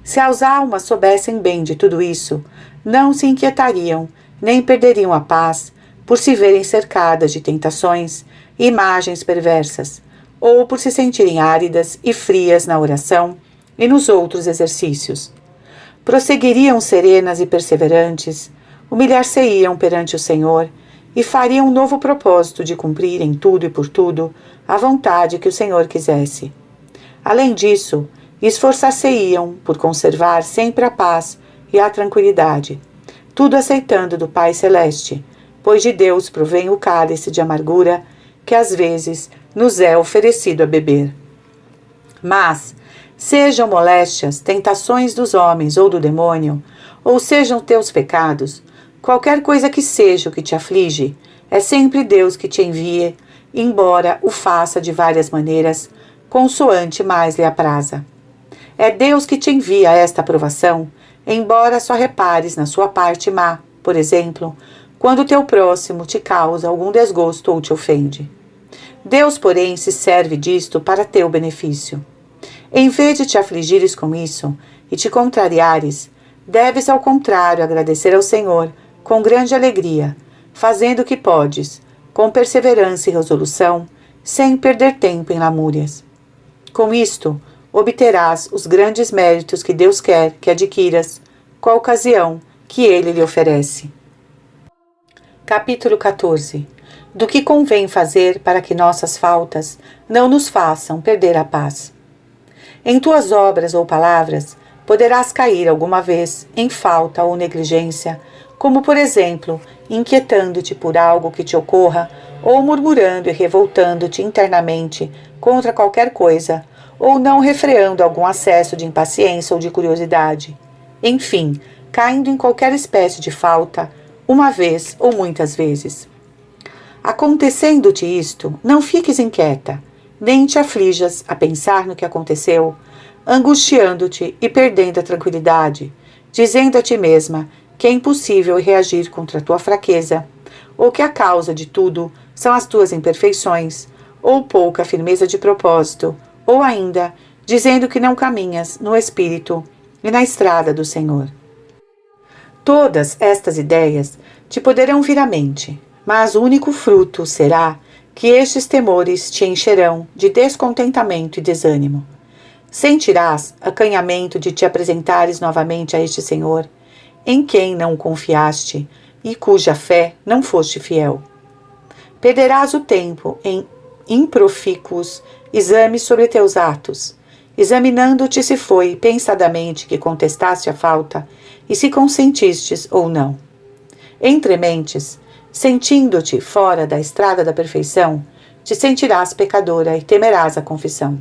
Se as almas soubessem bem de tudo isso, não se inquietariam, nem perderiam a paz, por se verem cercadas de tentações e imagens perversas, ou por se sentirem áridas e frias na oração e nos outros exercícios. Prosseguiriam serenas e perseverantes, humilhar-se-iam perante o Senhor e fariam um novo propósito de cumprir em tudo e por tudo a vontade que o Senhor quisesse. Além disso, esforçar-se-iam por conservar sempre a paz e a tranquilidade, tudo aceitando do Pai Celeste, pois de Deus provém o cálice de amargura que às vezes nos é oferecido a beber. Mas, sejam moléstias, tentações dos homens ou do demônio, ou sejam teus pecados, qualquer coisa que seja o que te aflige, é sempre Deus que te envie, embora o faça de várias maneiras, consoante mais lhe apraza. É Deus que te envia esta aprovação, embora só repares na sua parte má, por exemplo, quando teu próximo te causa algum desgosto ou te ofende. Deus, porém, se serve disto para teu benefício. Em vez de te afligires com isso e te contrariares, deves, ao contrário, agradecer ao Senhor com grande alegria, fazendo o que podes, com perseverança e resolução, sem perder tempo em lamúrias. Com isto, obterás os grandes méritos que Deus quer que adquiras com a ocasião que ele lhe oferece. Capítulo 14 do que convém fazer para que nossas faltas não nos façam perder a paz. Em tuas obras ou palavras, poderás cair alguma vez em falta ou negligência, como por exemplo, inquietando-te por algo que te ocorra, ou murmurando e revoltando-te internamente contra qualquer coisa, ou não refreando algum acesso de impaciência ou de curiosidade. Enfim, caindo em qualquer espécie de falta, uma vez ou muitas vezes. Acontecendo-te isto, não fiques inquieta, nem te aflijas a pensar no que aconteceu, angustiando-te e perdendo a tranquilidade, dizendo a ti mesma que é impossível reagir contra a tua fraqueza, ou que a causa de tudo são as tuas imperfeições, ou pouca firmeza de propósito, ou ainda dizendo que não caminhas no Espírito e na estrada do Senhor. Todas estas ideias te poderão vir à mente, mas o único fruto será que estes temores te encherão de descontentamento e desânimo. Sentirás acanhamento de te apresentares novamente a este Senhor, em quem não confiaste e cuja fé não foste fiel. Perderás o tempo em improfícuos exames sobre teus atos, examinando-te se foi pensadamente que contestaste a falta e se consentistes ou não. Entre mentes, Sentindo-te fora da estrada da perfeição, te sentirás pecadora e temerás a confissão.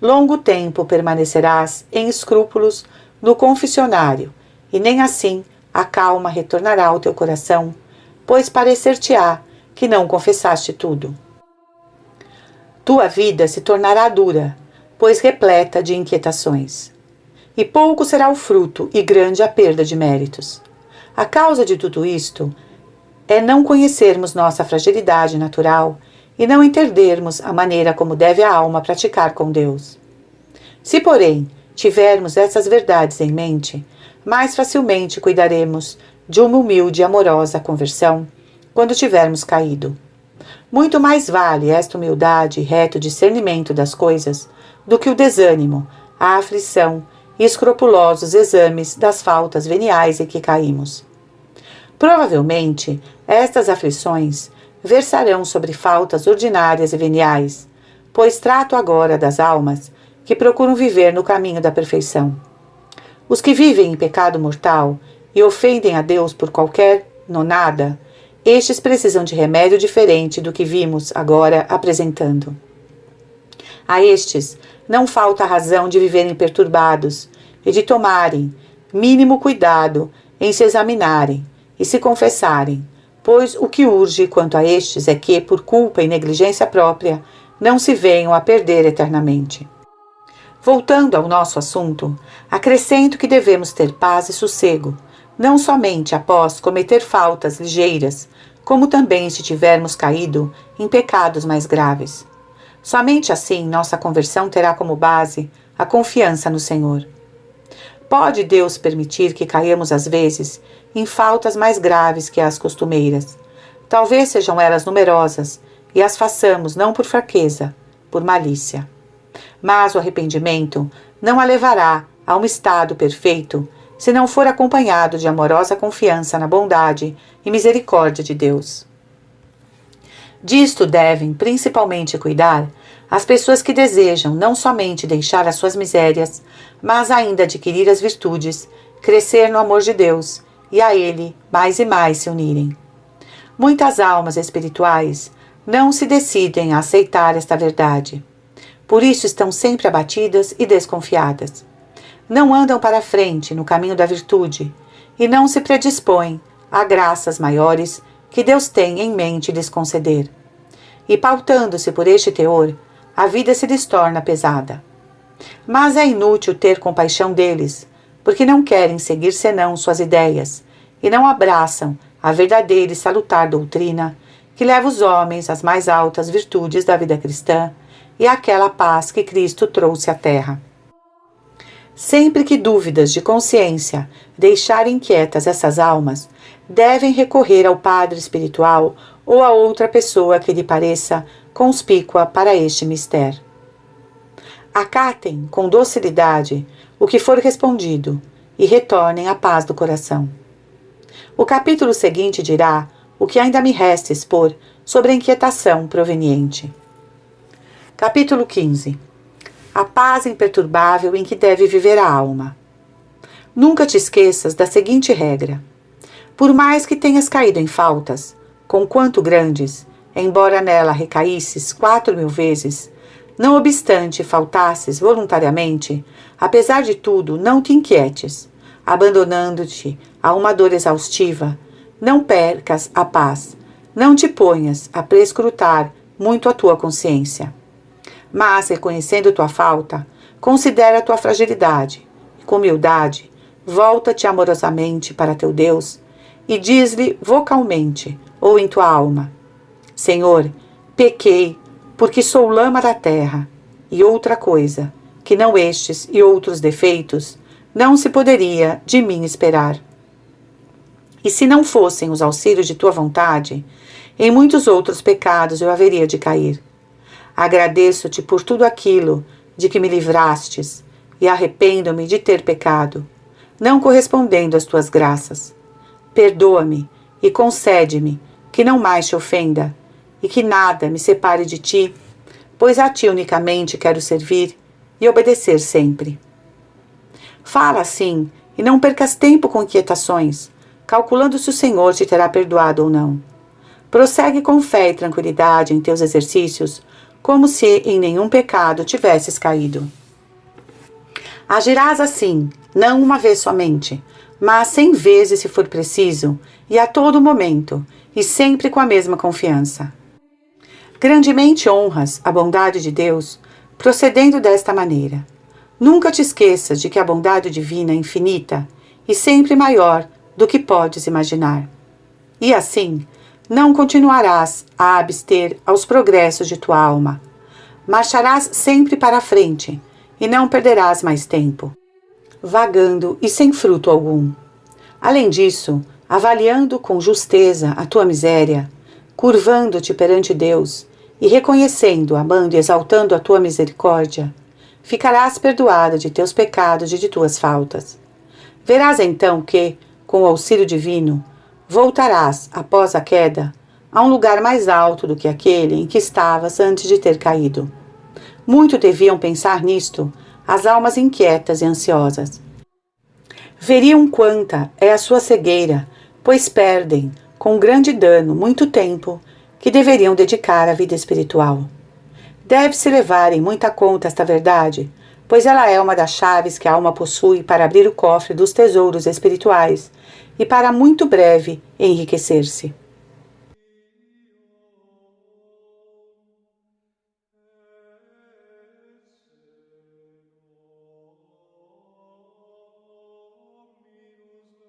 Longo tempo permanecerás em escrúpulos no confessionário, e nem assim a calma retornará ao teu coração, pois parecer-te-á que não confessaste tudo. Tua vida se tornará dura, pois repleta de inquietações. E pouco será o fruto e grande a perda de méritos. A causa de tudo isto é não conhecermos nossa fragilidade natural e não entendermos a maneira como deve a alma praticar com Deus. Se, porém, tivermos essas verdades em mente, mais facilmente cuidaremos de uma humilde e amorosa conversão quando tivermos caído. Muito mais vale esta humildade e reto discernimento das coisas do que o desânimo, a aflição e escrupulosos exames das faltas veniais em que caímos. Provavelmente, estas aflições versarão sobre faltas ordinárias e veniais, pois trato agora das almas que procuram viver no caminho da perfeição. Os que vivem em pecado mortal e ofendem a Deus por qualquer nonada, estes precisam de remédio diferente do que vimos agora apresentando. A estes não falta razão de viverem perturbados e de tomarem mínimo cuidado em se examinarem e se confessarem, pois o que urge quanto a estes é que, por culpa e negligência própria, não se venham a perder eternamente. Voltando ao nosso assunto, acrescento que devemos ter paz e sossego, não somente após cometer faltas ligeiras, como também se tivermos caído em pecados mais graves. Somente assim nossa conversão terá como base a confiança no Senhor. Pode Deus permitir que caiamos às vezes em faltas mais graves que as costumeiras. Talvez sejam elas numerosas e as façamos não por fraqueza, por malícia. Mas o arrependimento não a levará a um estado perfeito se não for acompanhado de amorosa confiança na bondade e misericórdia de Deus. Disto devem principalmente cuidar as pessoas que desejam não somente deixar as suas misérias, mas ainda adquirir as virtudes, crescer no amor de Deus e a Ele mais e mais se unirem. Muitas almas espirituais não se decidem a aceitar esta verdade. Por isso estão sempre abatidas e desconfiadas. Não andam para frente no caminho da virtude e não se predispõem a graças maiores que Deus tem em mente lhes conceder. E pautando-se por este teor, a vida se lhes torna pesada. Mas é inútil ter compaixão deles, porque não querem seguir senão suas ideias e não abraçam a verdadeira e salutar doutrina que leva os homens às mais altas virtudes da vida cristã e àquela paz que Cristo trouxe à terra. Sempre que dúvidas de consciência deixarem inquietas essas almas, devem recorrer ao padre espiritual ou a outra pessoa que lhe pareça conspícua para este mistério. Acatem com docilidade o que for respondido e retornem à paz do coração. O capítulo seguinte dirá o que ainda me resta expor sobre a inquietação proveniente. Capítulo 15 A paz imperturbável em que deve viver a alma. Nunca te esqueças da seguinte regra: por mais que tenhas caído em faltas, com quanto grandes, embora nela recaísses quatro mil vezes, não obstante faltasses voluntariamente, apesar de tudo, não te inquietes, abandonando-te a uma dor exaustiva, não percas a paz, não te ponhas a prescrutar muito a tua consciência. Mas, reconhecendo tua falta, considera tua fragilidade, e com humildade, volta-te amorosamente para teu Deus e diz-lhe vocalmente ou em tua alma: Senhor, pequei, porque sou lama da terra, e outra coisa, que não estes e outros defeitos, não se poderia de mim esperar. E se não fossem os auxílios de tua vontade, em muitos outros pecados eu haveria de cair. Agradeço-te por tudo aquilo de que me livrastes, e arrependo-me de ter pecado, não correspondendo às tuas graças. Perdoa-me e concede-me que não mais te ofenda, e que nada me separe de ti, pois a ti unicamente quero servir e obedecer sempre. Fala assim e não percas tempo com inquietações, calculando se o Senhor te terá perdoado ou não. Prossegue com fé e tranquilidade em teus exercícios, como se em nenhum pecado tivesses caído. Agirás assim, não uma vez somente, mas cem vezes se for preciso, e a todo momento, e sempre com a mesma confiança. Grandemente honras a bondade de Deus, procedendo desta maneira. Nunca te esqueças de que a bondade divina é infinita e sempre maior do que podes imaginar. E assim, não continuarás a abster aos progressos de tua alma. Marcharás sempre para a frente e não perderás mais tempo, vagando e sem fruto algum. Além disso, avaliando com justeza a tua miséria, curvando-te perante Deus e reconhecendo, amando e exaltando a tua misericórdia, ficarás perdoada de teus pecados e de tuas faltas. Verás então que, com o auxílio divino, voltarás, após a queda, a um lugar mais alto do que aquele em que estavas antes de ter caído. Muito deviam pensar nisto as almas inquietas e ansiosas. Veriam quanta é a sua cegueira, pois perdem, com grande dano, muito tempo que deveriam dedicar à vida espiritual. Deve-se levar em muita conta esta verdade, pois ela é uma das chaves que a alma possui para abrir o cofre dos tesouros espirituais e para muito breve enriquecer-se.